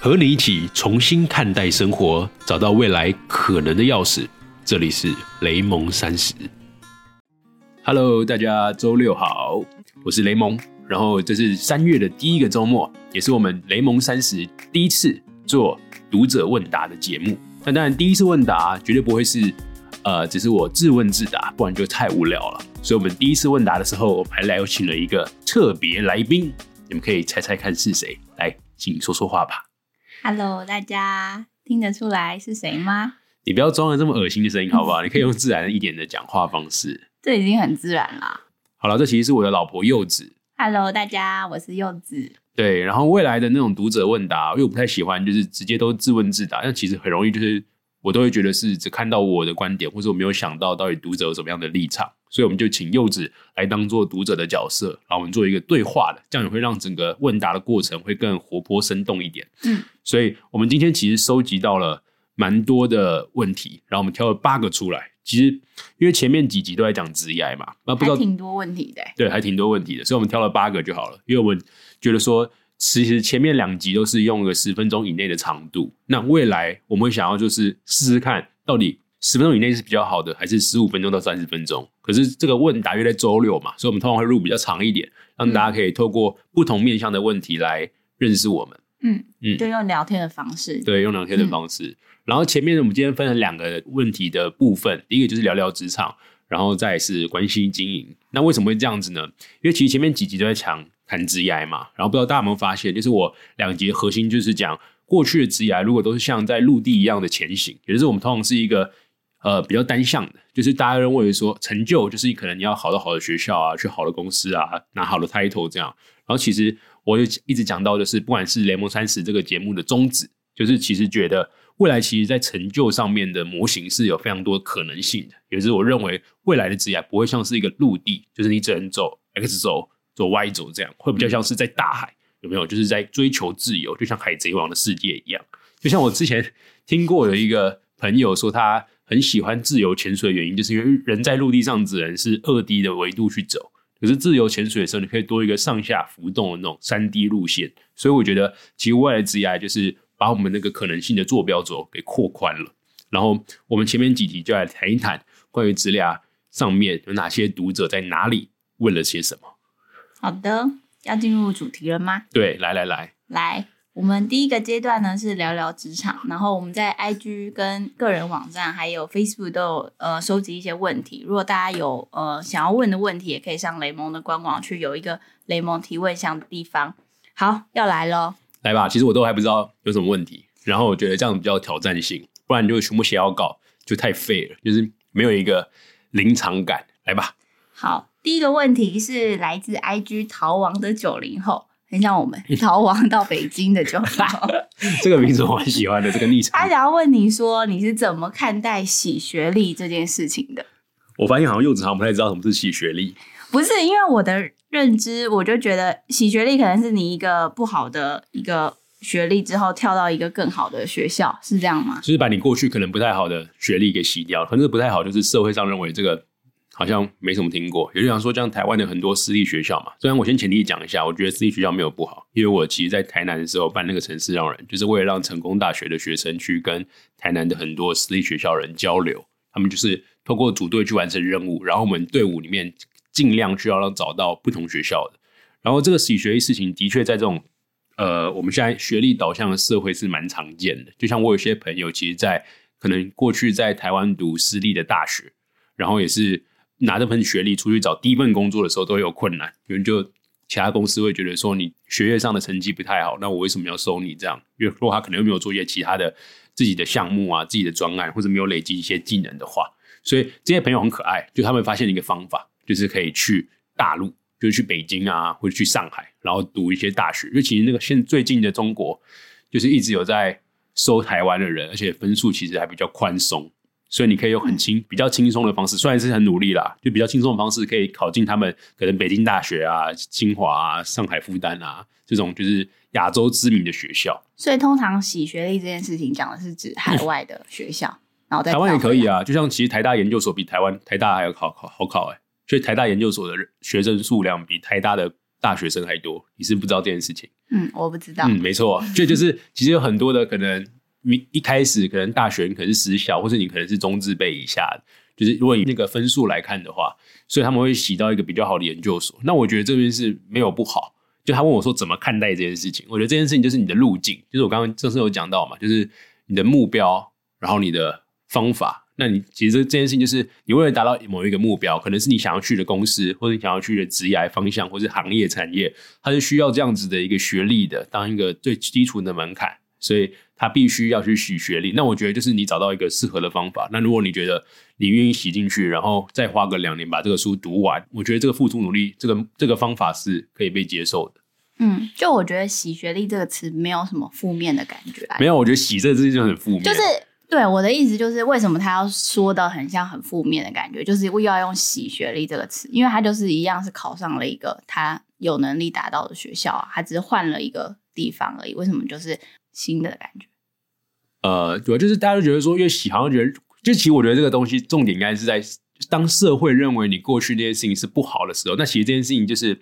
和你一起重新看待生活，找到未来可能的钥匙。这里是雷蒙三十。Hello，大家周六好，我是雷蒙。然后这是三月的第一个周末，也是我们雷蒙三十第一次做读者问答的节目。那当然，第一次问答绝对不会是呃，只是我自问自答，不然就太无聊了。所以，我们第一次问答的时候，我还来有请了一个特别来宾，你们可以猜猜看是谁？来，请说说话吧。Hello，大家听得出来是谁吗？你不要装的这么恶心的声音，好不好？你可以用自然一点的讲话方式。这已经很自然了。好了，这其实是我的老婆柚子。Hello，大家，我是柚子。对，然后未来的那种读者问答，因为我不太喜欢，就是直接都自问自答，那其实很容易就是我都会觉得是只看到我的观点，或者我没有想到到底读者有什么样的立场，所以我们就请柚子来当做读者的角色，然后我们做一个对话的，这样也会让整个问答的过程会更活泼生动一点。嗯，所以我们今天其实收集到了蛮多的问题，然后我们挑了八个出来。其实因为前面几集都在讲职业嘛，那不知道挺多问题的欸。对，还挺多问题的，所以我们挑了八个就好了。因为我们觉得说，其实前面两集都是用个十分钟以内的长度，那未来我们会想要就是试试看，到底十分钟以内是比较好的，还是十五分钟到三十分钟？可是这个问答约在周六嘛，所以我们通常会录比较长一点，让大家可以透过不同面向的问题来认识我们。嗯嗯就用聊天的方式。对，用聊天的方式。然后前面我们今天分成两个问题的部分，第一个就是聊聊职场，然后再是关心经营。那为什么会这样子呢？因为其实前面几集都在讲谈职涯嘛，然后不知道大家有没有发现，就是我两集核心就是讲过去的职涯如果都是像在陆地一样的前行，也就是我们通常是一个呃比较单向的，就是大家认为说成就就是可能你要考到好的学校啊，去好的公司啊，拿好的 title 这样。然后其实我就一直讲到，就是不管是联盟三十这个节目的宗旨，就是其实觉得未来其实在成就上面的模型是有非常多可能性的，也就是我认为未来的职业不会像是一个陆地，就是你只能走 X 轴、走 Y 轴这样，会比较像是在大海，有没有？就是在追求自由，就像海贼王的世界一样。就像我之前听过有一个朋友说，他很喜欢自由潜水的原因，就是因为人在陆地上只能是二 D 的维度去走。可是自由潜水的时候，你可以多一个上下浮动的那种三 D 路线，所以我觉得其实未来职业就是把我们那个可能性的坐标轴给扩宽了。然后我们前面几题就来谈一谈关于职涯上面有哪些读者在哪里问了些什么。好的，要进入主题了吗？对，来来来，来，我们第一个阶段呢是聊聊职场，然后我们在 IG 跟个人网站还有 Facebook 都有呃收集一些问题。如果大家有呃想要问的问题，也可以上雷蒙的官网去有一个雷蒙提问箱的地方。好，要来喽。来吧。其实我都还不知道有什么问题，然后我觉得这样比较有挑战性，不然就全部写好稿就太废了，就是没有一个临场感。来吧，好，第一个问题是来自 IG 逃亡的九零后，很像我们 逃亡到北京的就好。这个名字我很喜欢的，这个昵称他。想要问你说，你是怎么看待洗学历这件事情的？我发现好像柚子好像不太知道什么是洗学历。不是因为我的认知，我就觉得洗学历可能是你一个不好的一个学历之后跳到一个更好的学校，是这样吗？就是把你过去可能不太好的学历给洗掉，可能是不太好，就是社会上认为这个好像没什么听过。也就想说，像台湾的很多私立学校嘛，虽然我先前提讲一下，我觉得私立学校没有不好，因为我其实在台南的时候办那个城市让人，就是为了让成功大学的学生去跟台南的很多私立学校人交流，他们就是透过组队去完成任务，然后我们队伍里面尽量需要让找到不同学校的。然后这个洗学历事情的确在这种呃，我们现在学历导向的社会是蛮常见的。就像我有些朋友，其实，在可能过去在台湾读私立的大学，然后也是拿这份学历出去找第一份工作的时候都有困难，有人就其他公司会觉得说你学业上的成绩不太好，那我为什么要收你这样？因为如果他可能又没有做一些其他的自己的项目啊、自己的专案，或者没有累积一些技能的话，所以这些朋友很可爱，就他们发现一个方法，就是可以去大陆。就是去北京啊，或者去上海，然后读一些大学。因为其实那个现最近的中国，就是一直有在收台湾的人，而且分数其实还比较宽松，所以你可以用很轻、比较轻松的方式，虽然是很努力啦，就比较轻松的方式可以考进他们可能北京大学啊、清华啊、上海复旦啊这种就是亚洲知名的学校。所以通常洗学历这件事情讲的是指海外的学校，然后再台湾也可以啊。啊，就像其实台大研究所比台湾台大还要考考好考哎、所以台大研究所的学生数量比台大的大学生还多，你是不知道这件事情。嗯，我不知道。嗯，没错，所以就是其实有很多的可能，你一开始可能大学你可能是私校，或者你可能是中字辈以下，就是如果以那个分数来看的话，所以他们会洗到一个比较好的研究所。那我觉得这边是没有不好。就他问我说怎么看待这件事情，我觉得这件事情就是你的路径，就是我刚刚正式有讲到嘛，就是你的目标，然后你的方法。那你其实这件事情就是你为了达到某一个目标，可能是你想要去的公司，或者你想要去的职业方向，或是行业产业，它是需要这样子的一个学历的，当一个最基础的门槛，所以他必须要去洗学历。那我觉得就是你找到一个适合的方法。那如果你觉得你愿意洗进去，然后再花个两年把这个书读完，我觉得这个付出努力，这个这个方法是可以被接受的。嗯，就我觉得“洗学历”这个词没有什么负面的感觉。没有，我觉得“洗”这个字就很负面。就是。对我的意思就是，为什么他要说的很像很负面的感觉？就是又要用“洗学历”这个词，因为他就是一样是考上了一个他有能力达到的学校啊，他只是换了一个地方而已。为什么就是新的感觉？呃，主要，就是大家都觉得说，因为洗好像觉得，就其实我觉得这个东西重点应该是在当社会认为你过去那件事情是不好的时候，那其实这件事情就是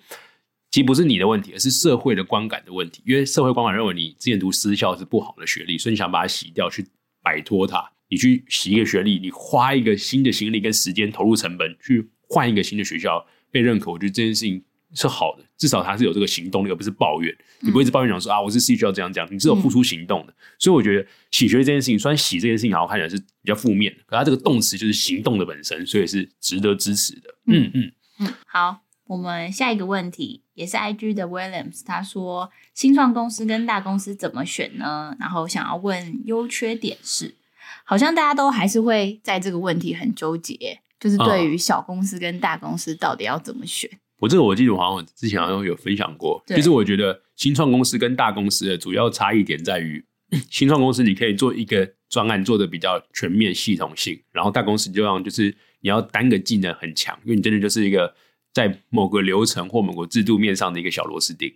其实不是你的问题，而是社会的观感的问题。因为社会观感认为你之前读私校是不好的学历，所以你想把它洗掉去。摆脱它，你去洗一个学历，你花一个新的心力跟时间投入成本去换一个新的学校被认可，我觉得这件事情是好的，至少他是有这个行动力，而不是抱怨。你不会一直抱怨讲说啊，我是 C 需要这样讲，你是有付出行动的。所以我觉得洗学这件事情，虽然洗这件事情好像看起来是比较负面的，可它这个动词就是行动的本身，所以是值得支持的。嗯嗯嗯，好。我们下一个问题也是 IG 的 Williams，他说新创公司跟大公司怎么选呢？然后想要问优缺点是，好像大家都还是会在这个问题很纠结，就是对于小公司跟大公司到底要怎么选。我这个我记得我好像之前好像有分享过，其实我觉得新创公司跟大公司的主要差异点在于，新创公司你可以做一个专案做的比较全面系统性，然后大公司就让就是你要单个技能很强，因为你真的就是一个。在某个流程或某个制度面上的一个小螺丝钉，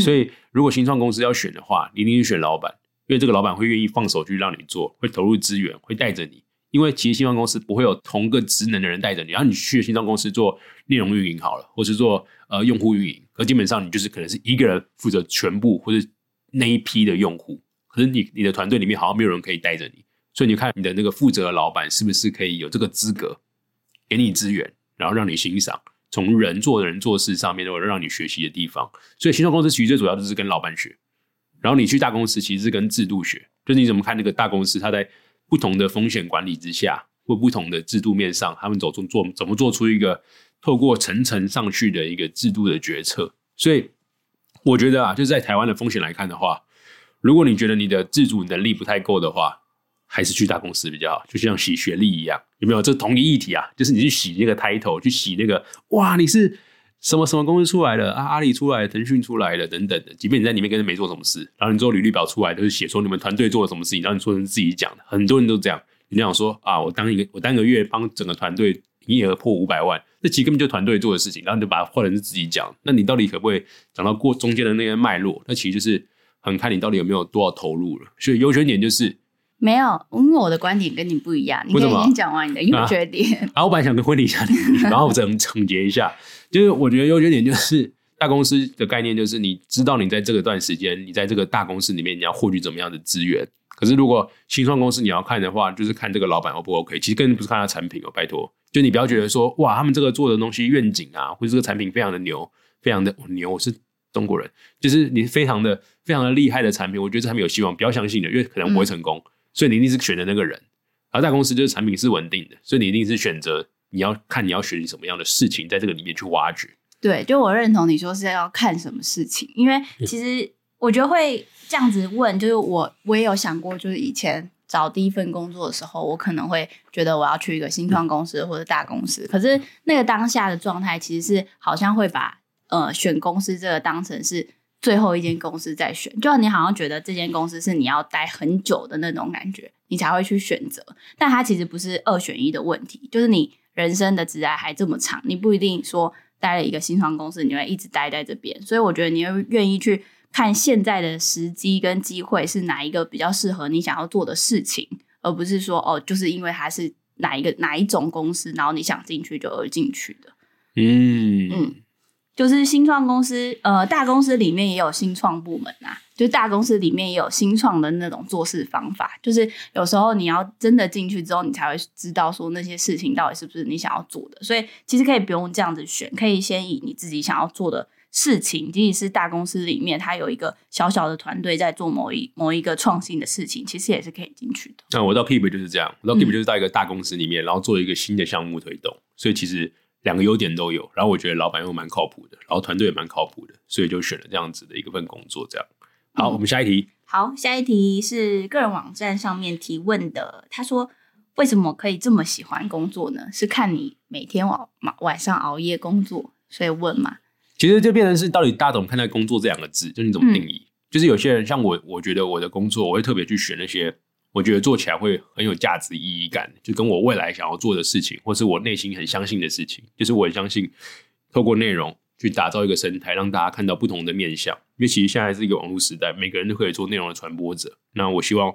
所以如果新创公司要选的话，一定是选老板，因为这个老板会愿意放手去让你做，会投入资源，会带着你。因为其实新创公司不会有同个职能的人带着你，然后你去新创公司做内容运营好了，或是做呃用户运营，可基本上你就是可能是一个人负责全部或者那一批的用户，可是你你的团队里面好像没有人可以带着你，所以你看你的那个负责的老板是不是可以有这个资格给你资源，然后让你欣赏。从人做人做事上面都有让你学习的地方，所以新创公司其实最主要就是跟老板学，然后你去大公司其实是跟制度学，就是你怎么看那个大公司，它在不同的风险管理之下或不同的制度面上，他们走出做怎么做出一个透过层层上去的一个制度的决策。所以我觉得啊，就在台湾的风险来看的话，如果你觉得你的自主能力不太够的话，还是去大公司比较好，就像洗学历一样，有没有？这同一议题啊，就是你去洗那个 title，去洗那个哇，你是什么什么公司出来的啊？阿里出来，腾讯出来的，等等的。即便你在里面根本没做什么事，然后你做履历表出来，都是写说你们团队做了什么事情，然后你说成自己讲的。很多人都这样，你想说啊，我当一个我当个月帮整个团队营业额破五百万，这其实根本就团队做的事情，然后你就把它换成是自己讲。那你到底可不可以讲到过中间的那些脉络？那其实就是很看你到底有没有多少投入了。所以优缺点就是。没有，因为我的观点跟你不一样。你可以先讲完你的优缺点。啊，我本来想跟婚礼一下，然后整总结一下，就是我觉得优缺点就是大公司的概念，就是你知道你在这个段时间，你在这个大公司里面你要获取怎么样的资源。可是如果新创公司你要看的话，就是看这个老板 O 不 OK。其实根本不是看他产品哦，拜托，就你不要觉得说哇，他们这个做的东西愿景啊，或者这个产品非常的牛，非常的牛，我是中国人，就是你非常的非常的厉害的产品，我觉得这产品有希望，不要相信的，因为可能不会成功。所以你一定是选的那个人，而大公司就是产品是稳定的，所以你一定是选择你要看你要学习什么样的事情，在这个里面去挖掘。对，就我认同你说是要看什么事情，因为其实我觉得会这样子问，就是我我也有想过，就是以前找第一份工作的时候，我可能会觉得我要去一个新创公司或者大公司，可是那个当下的状态其实是好像会把呃选公司这个当成是。最后一间公司再选，就你好像觉得这间公司是你要待很久的那种感觉，你才会去选择。但它其实不是二选一的问题，就是你人生的职涯还这么长，你不一定说待了一个新创公司，你会一直待在这边。所以我觉得你会愿意去看现在的时机跟机会是哪一个比较适合你想要做的事情，而不是说哦，就是因为它是哪一个哪一种公司，然后你想进去就而进去的。嗯嗯。就是新创公司，呃，大公司里面也有新创部门啊，就大公司里面也有新创的那种做事方法。就是有时候你要真的进去之后，你才会知道说那些事情到底是不是你想要做的。所以其实可以不用这样子选，可以先以你自己想要做的事情，即使是大公司里面它有一个小小的团队在做某一某一个创新的事情，其实也是可以进去的。那我到 Keep 就是这样，我到 Keep 就是到一个大公司里面，然后做一个新的项目推动，所以其实。两个优点都有，然后我觉得老板又蛮靠谱的，然后团队也蛮靠谱的，所以就选了这样子的一个份工作。这样，好，我们下一题。好，下一题是个人网站上面提问的。他说：“为什么可以这么喜欢工作呢？是看你每天晚晚上熬夜工作，所以问嘛？”其实就变成是到底大家怎么看待工作这两个字？就你怎么定义？就是有些人像我，我觉得我的工作，我会特别去选那些。我觉得做起来会很有价值、意义感，就跟我未来想要做的事情，或是我内心很相信的事情，就是我很相信透过内容去打造一个生态，让大家看到不同的面相。因为其实现在是一个网络时代，每个人都可以做内容的传播者。那我希望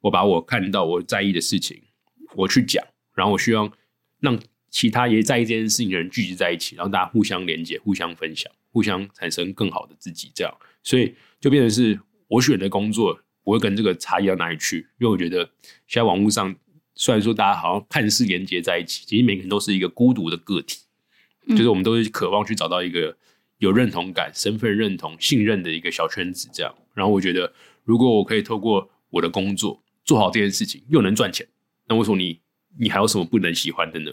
我把我看到我在意的事情，我去讲，然后我希望让其他也在意这件事情的人聚集在一起，然后大家互相连接、互相分享、互相产生更好的自己。这样，所以就变成是我选的工作。不会跟这个差异到哪里去，因为我觉得现在网络上虽然说大家好像看似连接在一起，其实每个人都是一个孤独的个体，就是我们都是渴望去找到一个有认同感、身份认同、信任的一个小圈子。这样，然后我觉得如果我可以透过我的工作做好这件事情，又能赚钱，那为什么你你还有什么不能喜欢的呢？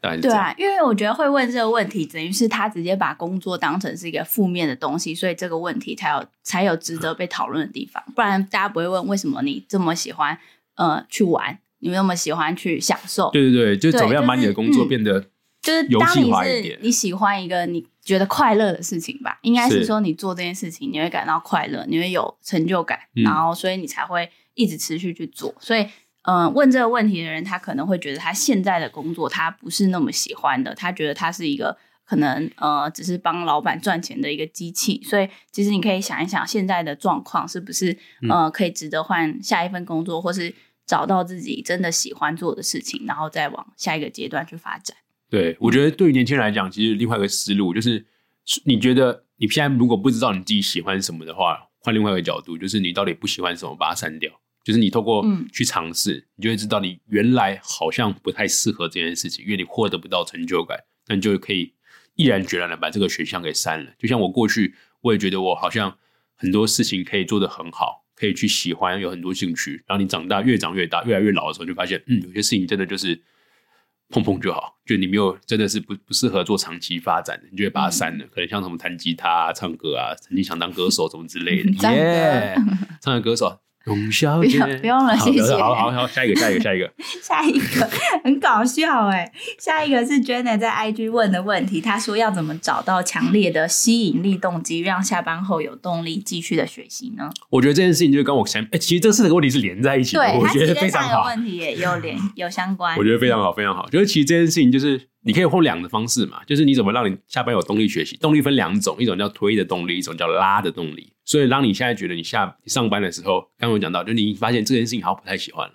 对啊，因为我觉得会问这个问题，等于是他直接把工作当成是一个负面的东西，所以这个问题才有才有值得被讨论的地方。不然大家不会问为什么你这么喜欢呃去玩，你那么喜欢去享受？对对对，就怎么样把你的工作变得就是游戏化一点？你喜欢一个你觉得快乐的事情吧？应该是说你做这件事情你会感到快乐，你会有成就感，然后所以你才会一直持续去做。所以。嗯，问这个问题的人，他可能会觉得他现在的工作他不是那么喜欢的，他觉得他是一个可能呃，只是帮老板赚钱的一个机器。所以，其实你可以想一想，现在的状况是不是呃，可以值得换下一份工作，或是找到自己真的喜欢做的事情，然后再往下一个阶段去发展。对，我觉得对于年轻人来讲，其实另外一个思路就是，你觉得你现在如果不知道你自己喜欢什么的话，换另外一个角度，就是你到底不喜欢什么，把它删掉。就是你透过去尝试，你就会知道你原来好像不太适合这件事情，因为你获得不到成就感，那你就可以毅然决然的把这个选项给删了。就像我过去，我也觉得我好像很多事情可以做得很好，可以去喜欢，有很多兴趣。然后你长大越长越大，越来越老的时候，就发现，嗯，有些事情真的就是碰碰就好，就你没有真的是不不适合做长期发展的，你就会把它删了。可能像什么弹吉他、唱歌啊，曾经想当歌手什么之类的，耶，唱个歌手。董小姐，不用了，谢谢。好好好，下一个，下一个，下一个，下一个很搞笑哎！下一个是 Jenna 在 IG 问的问题，她说要怎么找到强烈的吸引力动机，让下班后有动力继续的学习呢？我觉得这件事情就跟我前，哎，其实这四个问题是连在一起的，我觉得非常好。问题也有连有相关，我觉得非常好，非常好。就是其实这件事情就是。你可以用两个方式嘛，就是你怎么让你下班有动力学习？动力分两种，一种叫推的动力，一种叫拉的动力。所以，当你现在觉得你下上班的时候，刚刚有讲到，就你发现这件事情好像不太喜欢，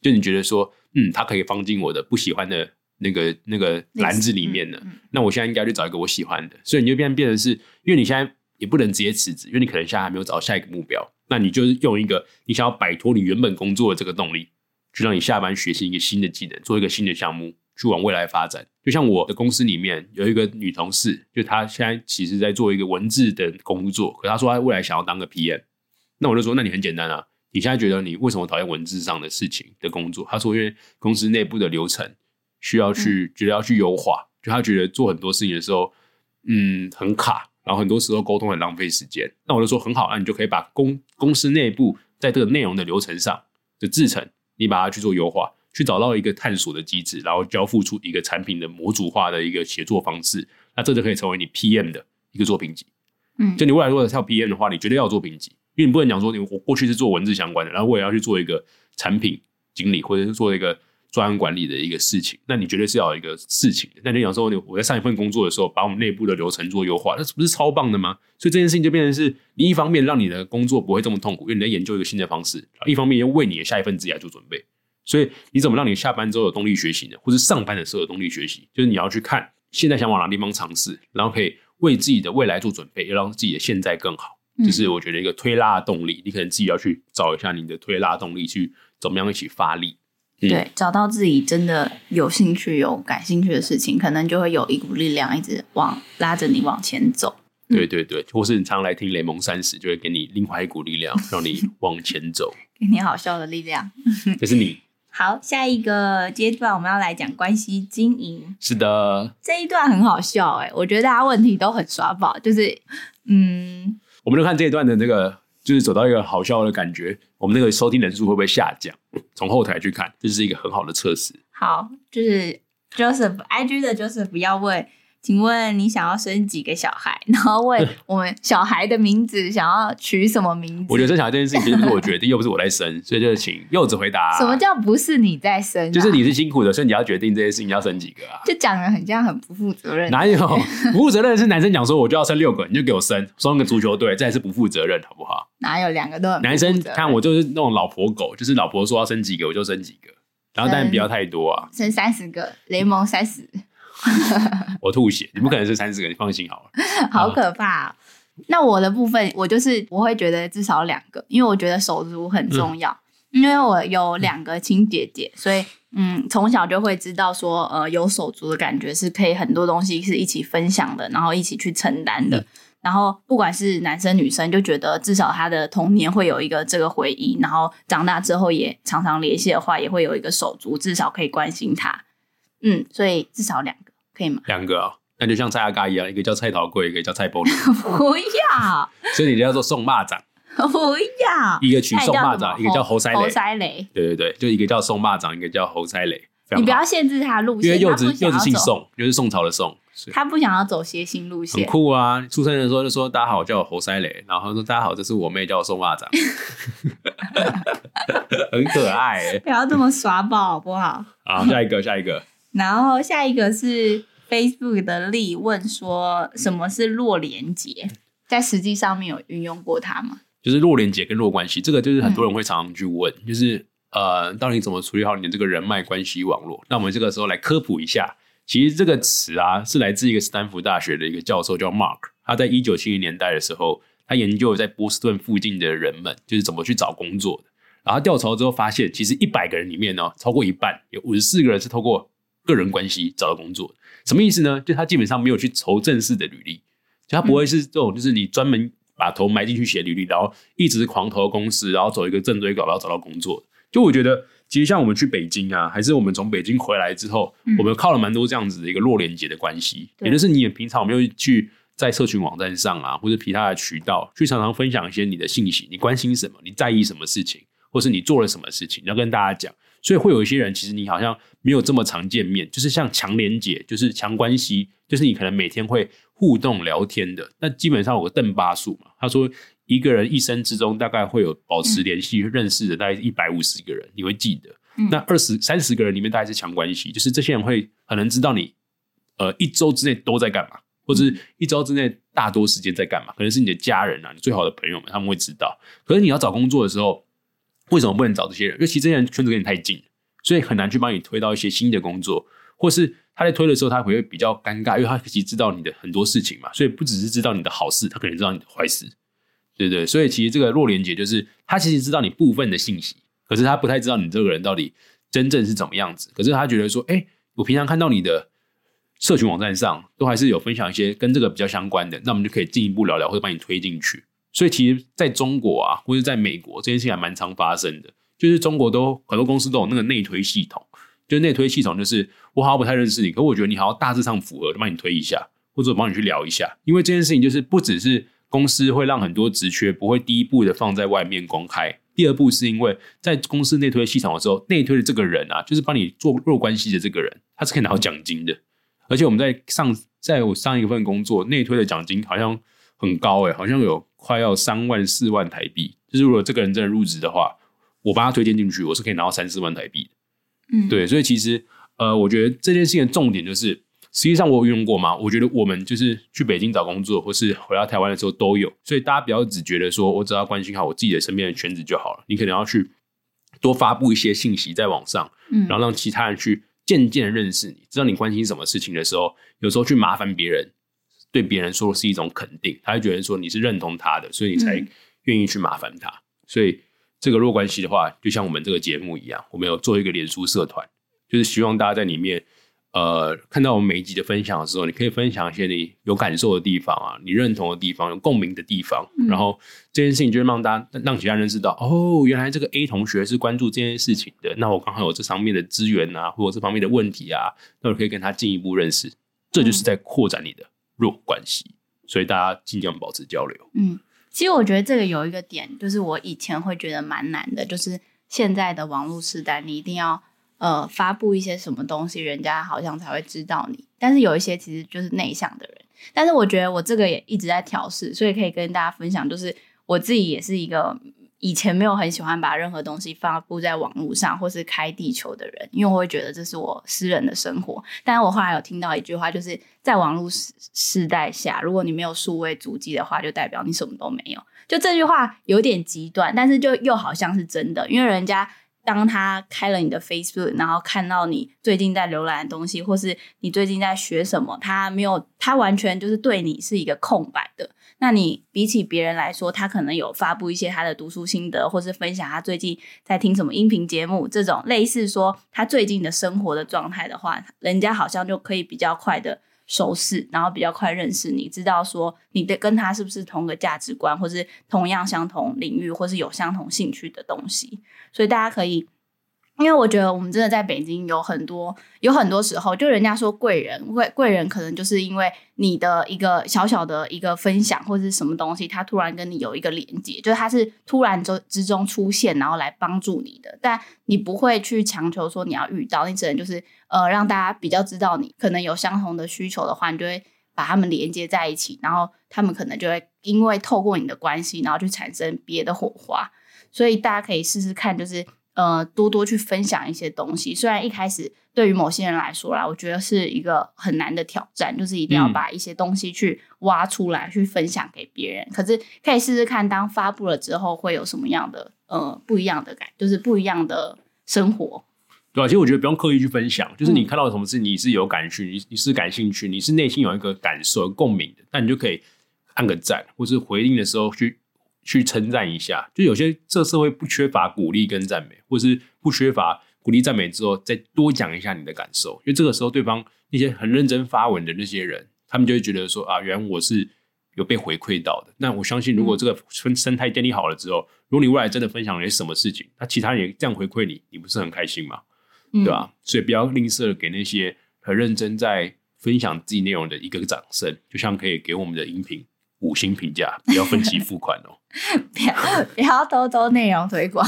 就你觉得说，嗯，它可以放进我的不喜欢的那个那个篮子里面了。那我现在应该去找一个我喜欢的，所以你就变变成是，因为你现在也不能直接辞职，因为你可能现在还没有找到下一个目标，那你就是用一个你想要摆脱你原本工作的这个动力，去让你下班学习一个新的技能，做一个新的项目。去往未来发展，就像我的公司里面有一个女同事，就她现在其实在做一个文字的工作，可她说她未来想要当个 PM，那我就说那你很简单啊，你现在觉得你为什么讨厌文字上的事情的工作？她说因为公司内部的流程需要去觉得要去优化，就她觉得做很多事情的时候，嗯，很卡，然后很多时候沟通很浪费时间。那我就说很好，那你就可以把公公司内部在这个内容的流程上的制成，你把它去做优化。去找到一个探索的机制，然后交付出一个产品的模组化的一个协作方式，那这就可以成为你 PM 的一个作品集。嗯，就你未来如果跳 PM 的话，你绝对要作品集，因为你不能讲说你我过去是做文字相关的，然后我也要去做一个产品经理或者是做一个专案管理的一个事情，那你绝对是要有一个事情。那你讲说你我在上一份工作的时候，把我们内部的流程做优化，那不是超棒的吗？所以这件事情就变成是你一方面让你的工作不会这么痛苦，因为你在研究一个新的方式，一方面又为你的下一份职业做准备。所以你怎么让你下班之后有动力学习呢？或是上班的时候有动力学习？就是你要去看现在想往哪地方尝试，然后可以为自己的未来做准备，要让自己的现在更好。就是我觉得一个推拉的动力。你可能自己要去找一下你的推拉动力，去怎么样一起发力。嗯对，找到自己真的有兴趣、有感兴趣的事情，可能就会有一股力量一直往拉着你往前走。对对对，或是你常来听雷蒙三十，就会给你另外一股力量，让你往前走。给你好笑的力量。这是你好，下一个阶段我们要来讲关系经营。是的。这一段很好笑哎、我觉得大家问题都很耍宝，就是嗯，我们就看这一段的那个，就是走到一个好笑的感觉，我们那个收听人数会不会下降？从后台去看，这是一个很好的测试。好，就是 Joseph IG 的 Joseph 要问，请问你想要生几个小孩？然后问 我们小孩的名字想要取什么名字？我觉得生小孩这件事情是我决定，又不是我在生，所以就请柚子回答。什么叫不是你在生、啊？就是你是辛苦的，所以你要决定这件事情要生几个啊？就讲的很像很不负责任。哪有不负责任是男生讲说我就要生六个，你就给我生，生个足球队，这还是不负责任，好不好？哪有两个都很男生看我就是那种老婆狗，就是老婆说要生几个我就生几个，然后当然不要太多啊，生三十个，雷蒙三十，我吐血，你不可能是三十个，你放心好了。好可怕、哦。那我的部分，我就是我会觉得至少两个，因为我觉得手足很重要。因为我有两个亲姐姐，所以嗯，从小就会知道说，呃，有手足的感觉是可以很多东西是一起分享的，然后一起去承担的。然后不管是男生女生，就觉得至少他的童年会有一个这个回忆，然后长大之后也常常联系的话，也会有一个手足，至少可以关心他。嗯，所以至少两个可以吗？两个啊，那就像蔡阿嘎一样，一个叫蔡桃贵，一个叫蔡波利，不要，所以你叫做送蚂蚱，不要，一个取送蚂蚱，一个叫猴塞猴雷。塞雷。对对对，就一个叫送蚂蚱，一个叫猴塞雷。你不要限制他路线因线，为柚子柚子姓宋，就是宋朝的宋，是他不想要走谐星路线很线。酷啊！出生的时候就说大家好，我叫我猴塞雷，然后说大家好，这是我妹叫我宋蚂蚱，很可爱欸。不要这么耍宝好不好？好，下一个，下一个，然后下一个是 Facebook 的例问说什么是弱连结，在实际上面有运用过它吗？就是弱连结跟弱关系，这个就是很多人会常常去问，就是呃，到底怎么处理好你的这个人脉关系网络？那我们这个时候来科普一下，其实这个词啊是来自一个斯坦福大学的一个教授叫 Mark，他在一九七零年代的时候，他研究在波士顿附近的人们就是怎么去找工作的。然后调查之后发现，其实一百个人里面呢，超过一半有五十四个人是透过个人关系找到工作。什么意思呢？就他基本上没有去投正式的履历，就他不会是这种，就是你专门把头埋进去写履历，然后一直狂投公司，然后走一个正规稿，然后找到工作的。就我觉得，其实像我们去北京啊，还是我们从北京回来之后，嗯我们靠了蛮多这样子的一个弱连接的关系，也就是你也平常没有去在社群网站上啊，或者其他的渠道去常常分享一些你的信息，你关心什么，你在意什么事情，或是你做了什么事情，要跟大家讲。所以会有一些人，其实你好像没有这么常见面，就是像强连结，就是强关系，就是你可能每天会互动聊天的。那基本上有个邓巴数嘛，他说一个人一生之中大概会有保持联系、认识的大概一百五十个人，你会记得。嗯那二十三十个人里面大概是强关系，就是这些人会可能知道你呃一周之内都在干嘛，或者是一周之内大多时间在干嘛，可能是你的家人啊，你最好的朋友们他们会知道。可是你要找工作的时候，为什么不能找这些人？因为其实这些人圈子跟你太近，所以很难去帮你推到一些新的工作，或是他在推的时候他会比较尴尬，因为他其实知道你的很多事情嘛，所以不只是知道你的好事，他可能知道你的坏事，对不对？所以其实这个弱连接就是他其实知道你部分的信息，可是他不太知道你这个人到底真正是怎么样子。可是他觉得说，哎，我平常看到你的社群网站上都还是有分享一些跟这个比较相关的，那我们就可以进一步聊聊，或者把你推进去。所以其实在中国啊，或者在美国，这件事情还蛮常发生的。就是中国都很多公司都有那个内推系统，就内推系统就是我好像不太认识你，可我觉得你好像大致上符合，就帮你推一下，或者我帮你去聊一下。因为这件事情就是不只是公司会让很多职缺不会第一步的放在外面公开，第二步是因为在公司内推系统的时候，内推的这个人啊，就是帮你做弱关系的这个人，他是可以拿到奖金的。而且我们在上在我上一份工作内推的奖金好像很高诶、好像有快要三万四万台币。就是如果这个人真的入职的话，我帮他推荐进去，我是可以拿到三四万台币的。嗯，对，所以其实呃，我觉得这件事情的重点就是，实际上我有运用过吗？我觉得我们就是去北京找工作，或是回到台湾的时候都有，所以大家不要只觉得说我只要关心好我自己的身边的圈子就好了，你可能要去多发布一些信息在网上，嗯然后让其他人去渐渐认识你，知道你关心什么事情的时候，有时候去麻烦别人，对别人说是一种肯定，他会觉得说你是认同他的，所以你才嗯。愿意去麻烦他。所以这个弱关系的话，就像我们这个节目一样，我们有做一个脸书社团，就是希望大家在里面，呃，看到我们每一集的分享的时候，你可以分享一些你有感受的地方啊，你认同的地方，有共鸣的地方，嗯。然后这件事情就会让大家让其他人认识到，哦，原来这个 A 同学是关注这件事情的，那我刚好有这方面的资源啊，或者这方面的问题啊，那我可以跟他进一步认识，这就是在扩展你的弱关系，所以大家尽量保持交流。嗯，其实我觉得这个有一个点，就是我以前会觉得蛮难的，就是现在的网络时代，你一定要呃发布一些什么东西，人家好像才会知道你。但是有一些其实就是内向的人，但是我觉得我这个也一直在调试，所以可以跟大家分享，就是我自己也是一个以前没有很喜欢把任何东西发布在网络上或是开地球的人，因为我会觉得这是我私人的生活。但是我后来有听到一句话，就是在网络时时代下，如果你没有数位足迹的话，就代表你什么都没有。就这句话有点极端，但是就又好像是真的，因为人家当他开了你的 Facebook，然后看到你最近在浏览的东西，或是你最近在学什么，他没有，他完全就是对你是一个空白的。那你比起别人来说，他可能有发布一些他的读书心得，或是分享他最近在听什么音频节目，这种类似说他最近的生活的状态的话，人家好像就可以比较快的熟识，然后比较快认识你，知道说你的跟他是不是同个价值观，或是同样相同领域，或是有相同兴趣的东西。所以大家可以，因为我觉得我们真的在北京有很多有很多时候，就人家说贵人，贵贵人可能就是因为你的一个小小的一个分享或者是什么东西，他突然跟你有一个连接，就是他是突然之之中出现，然后来帮助你的，但你不会去强求说你要遇到，你只能就是呃让大家比较知道你可能有相同的需求的话，你就会把他们连接在一起，然后他们可能就会因为透过你的关系，然后去产生别的火花。所以大家可以试试看，就是呃多多去分享一些东西。虽然一开始对于某些人来说啦，我觉得是一个很难的挑战，就是一定要嗯把一些东西去挖出来，去分享给别人。可是可以试试看，当发布了之后会有什么样的呃不一样的感，就是不一样的生活。对啊，其实我觉得不用刻意去分享，就是你嗯看到什么事，你是有感兴趣，你你是感兴趣，你是内心有一个感受、共鸣的，那你就可以按个赞，或是回应的时候去去称赞一下。就有些这社会不缺乏鼓励跟赞美，或是不缺乏鼓励赞美之后再多讲一下你的感受，因为这个时候对方那些很认真发文的那些人，他们就会觉得说啊，原来我是有被回馈到的。那我相信，如果这个生生态建立好了之后，如果你未来真的分享了些什么事情，那其他人也这样回馈你，你不是很开心吗？嗯对吧、所以不要吝啬给那些很认真在分享自己内容的一个掌声，就像可以给我们的音频五星评价，不要分期付款哦。不要不要偷偷内容推广。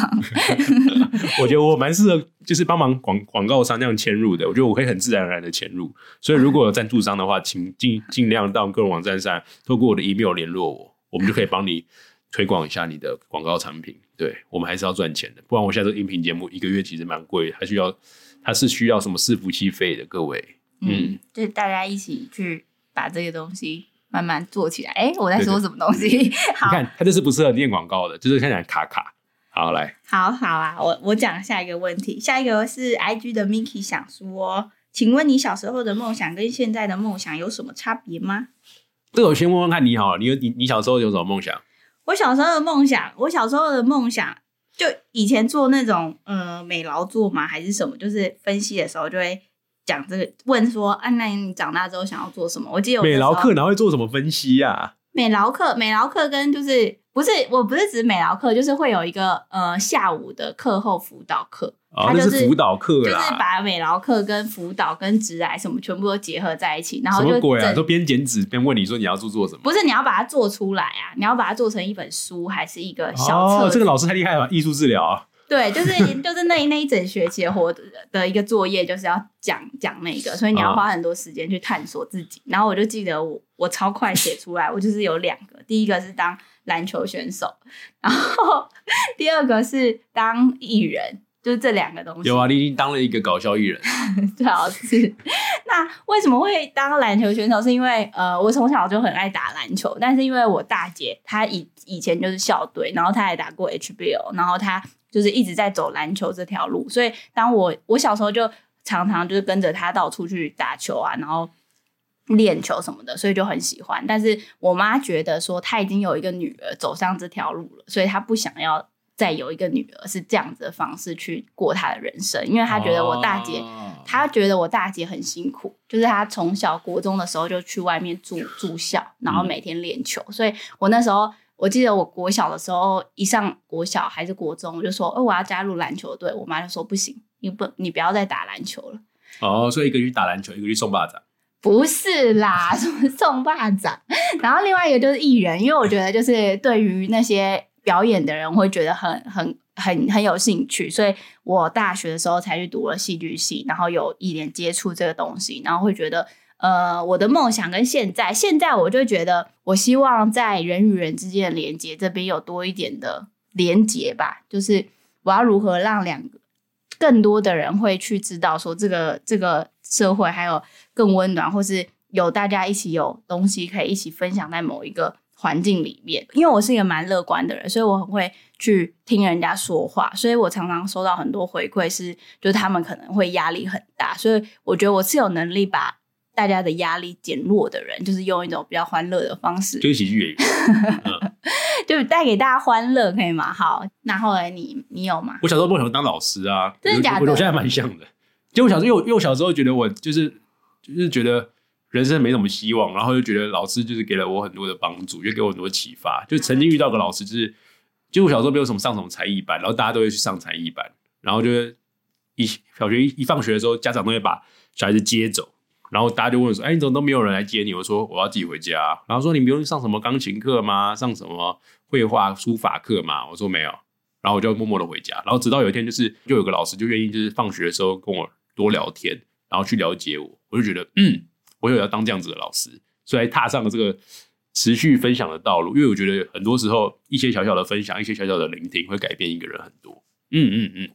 我觉得我蛮适合，就是帮忙广广告商那样嵌入的。我觉得我可以很自然而然的嵌入。所以如果有赞助商的话，请尽尽量到个人网站上，透过我的 email 联络我，我们就可以帮你推广一下你的广告产品。对我们还是要赚钱的，不然我现在这个音频节目一个月其实蛮贵的，还需要它是需要什么伺服器费的，各位。嗯，就是大家一起去把这个东西慢慢做起来。哎，我在说什么东西？你好，看，它这是不适合念广告的，就是看起来卡卡。好，来，好好啊，我我讲下一个问题，下一个是 IG 的 Miki 想说，请问你小时候的梦想跟现在的梦想有什么差别吗？这个我先问问看你好了，你有你你小时候有什么梦想？我小时候的梦想，我小时候的梦想，就以前做那种呃美劳做嘛，还是什么，就是分析的时候就会讲这个，问说，啊，那你长大之后想要做什么？我记得我那时候美劳课哪会做什么分析呀、美劳课，美劳课跟就是不是我不是指美劳课，就是会有一个呃下午的课后辅导课，哦，它就是那辅导课就是。把美劳课跟辅导跟职癌什么全部都结合在一起，然后就什么鬼啊？整都边剪纸边问你说你要做做什么？不是你要把它做出来啊，你要把它做成一本书还是一个小册？这个老师太厉害了，艺术治疗啊。对，就是就是那一那一整学期的活的一个作业，就是要讲讲那个，所以你要啊花很多时间去探索自己。然后我就记得我我超快写出来，我就是有两个，第一个是当篮球选手，然后第二个是当艺人，就是这两个东西。有啊，你已经当了一个搞笑艺人。最好是。为什么会当篮球选手？是因为呃，我从小就很爱打篮球，但是因为我大姐她以以前就是校队，然后她还打过 HBL，然后她就是一直在走篮球这条路，所以当我我小时候就常常就是跟着她到处去打球啊，然后练球什么的，所以就很喜欢。但是我妈觉得说，她已经有一个女儿走上这条路了，所以她不想要再有一个女儿是这样子的方式去过她的人生，因为她觉得我大姐，哦她觉得我大姐很辛苦，就是她从小国中的时候就去外面住住校，然后每天练球，所以我那时候。我记得我国小的时候，一上国小还是国中，我就说：“哦，我要加入篮球队。”我妈就说：“不行，你不，你不要再打篮球了。”哦，所以一个去打篮球，一个去送巴掌。不是啦，什 么送霸掌，然后另外一个就是艺人，因为我觉得就是对于那些表演的人会觉得很很很很有兴趣，所以我大学的时候才去读了戏剧系，然后有一点接触这个东西，然后会觉得。呃，我的梦想跟现在，现在我就觉得，我希望在人与人之间的连接这边有多一点的连接吧。就是我要如何让两个更多的人会去知道，说这个这个社会还有更温暖，或是有大家一起有东西可以一起分享在某一个环境里面。因为我是一个蛮乐观的人，所以我很会去听人家说话，所以我常常收到很多回馈，是就是他们可能会压力很大，所以我觉得我是有能力把。大家的压力减弱的人，就是用一种比较欢乐的方式，就是喜剧演员，就带给大家欢乐，可以吗？好，那后来你你有吗？我小时候梦想当老师啊，真的假的？我现在蛮像的。就我小时候，因为我小时候觉得我就是就是觉得人生没什么希望，然后就觉得老师就是给了我很多的帮助，也给我很多启发。就曾经遇到个老师，就是就我小时候没有什么上什么才艺班，然后大家都会去上才艺班，然后就是一小学一放学的时候，家长都会把小孩子接走。然后大家就问说：“哎，你怎么都没有人来接你？”我说：“我要自己回家。”然后说：“你不用上什么钢琴课吗？上什么绘画书法课吗？”我说：“没有。”然后我就默默的回家。然后直到有一天，就是就有个老师就愿意就是放学的时候跟我多聊天，然后去了解我。我就觉得，嗯，我有要当这样子的老师，所以踏上了这个持续分享的道路。因为我觉得很多时候一些小小的分享，一些小小的聆听，会改变一个人很多。嗯嗯嗯。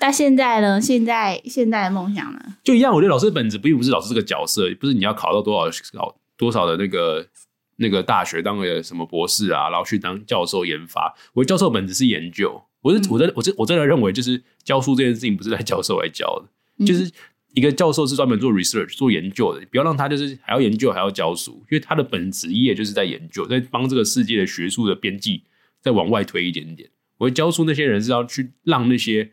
那现在呢？现在现在的梦想呢？就一样，我觉得老师的本质并不是老师这个角色，不是你要考到多少考多少的那个那个大学当个什么博士啊，然后去当教授研发。我教授本质是研究，我是我真我真我真的认为，就是教书这件事情不是在教授来教的，就是一个教授是专门做 research 做研究的，不要让他就是还要研究还要教书，因为他的本职业就是在研究，在帮这个世界的学术的边际再往外推一点点。我会教书那些人是要去让那些。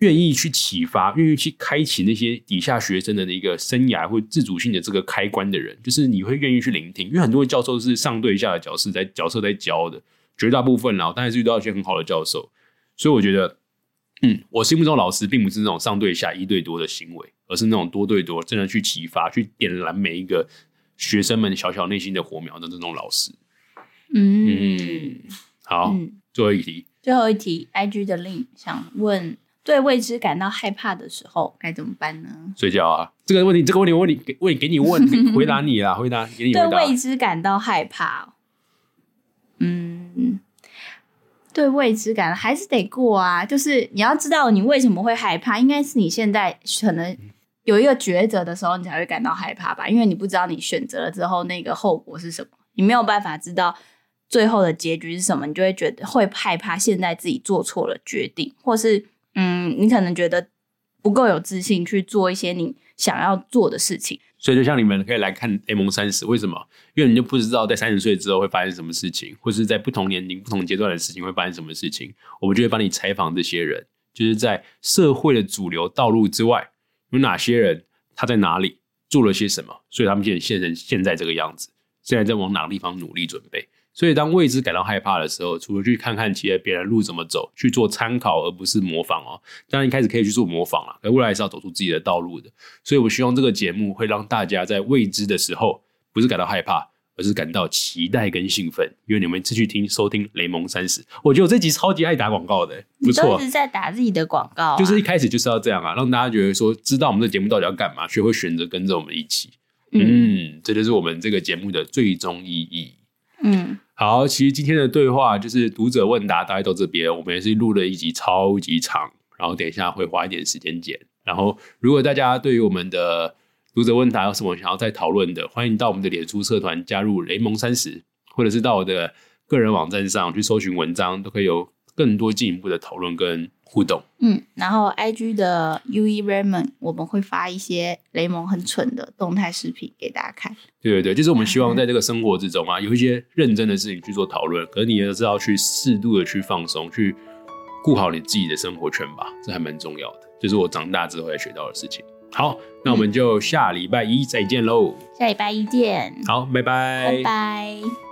愿意去启发，愿意去开启那些底下学生的一个生涯或自主性的这个开关的人，就是你会愿意去聆听。因为很多教授是上对下的角色在角色在教的，绝大部分然后当然是遇到一些很好的教授。所以我觉得，嗯，我心目中老师并不是那种上对下一对多的行为，而是那种多对多，真的去启发、去点燃每一个学生们小小内心的火苗的这种老师。嗯，好，最后一题，最后一题，IG 的 link 想问。对未知感到害怕的时候该怎么办呢？睡觉啊！这个问题，这个问题，我问你，给问给你问，回答你啦，回答给你。对未知感到害怕，嗯，对未知感还是得过啊。就是你要知道你为什么会害怕，应该是你现在可能有一个抉择的时候，你才会感到害怕吧？因为你不知道你选择了之后那个后果是什么，你没有办法知道最后的结局是什么，你就会觉得会害怕。现在自己做错了决定，或是。嗯，你可能觉得不够有自信去做一些你想要做的事情，所以就像你们可以来看《M 三十》，为什么？因为你就不知道在三十岁之后会发生什么事情，或是在不同年龄、不同阶段的事情会发生什么事情。我们就会帮你采访这些人，就是在社会的主流道路之外，有哪些人，他在哪里做了些什么，所以他们现现成现在这个样子，现在在往哪个地方努力准备。所以，当未知感到害怕的时候，除了去看看其他别人路怎么走，去做参考，而不是模仿哦。当然，一开始可以去做模仿了，可未来是要走出自己的道路的。所以我希望这个节目会让大家在未知的时候，不是感到害怕，而是感到期待跟兴奋。因为你们继续听收听雷蒙三十，我觉得我这集超级爱打广告的，不错，一直在打自己的广告，就是一开始就是要这样啊，让大家觉得说，知道我们的节目到底要干嘛，学会选择跟着我们一起。嗯，这就是我们这个节目的最终意义。嗯。好，其实今天的对话就是读者问答，大家到这边，我们也是录了一集超级长，然后等一下会花一点时间剪。然后，如果大家对于我们的读者问答有什么想要再讨论的，欢迎到我们的脸书社团加入雷蒙三十，或者是到我的个人网站上去搜寻文章，都可以有。更多进一步的讨论跟互动。嗯，然后 IG 的 U E Raymond 我们会发一些雷蒙很蠢的动态视频给大家看。对对对，就是我们希望 在这个生活之中啊，有一些认真的事情去做讨论，可是你也是要去适度的去放松，去顾好你自己的生活圈吧，这还蛮重要的。就是我长大之后才学到的事情。好，那我们就下礼拜一再见喽。下礼拜一见，好，拜拜，拜拜。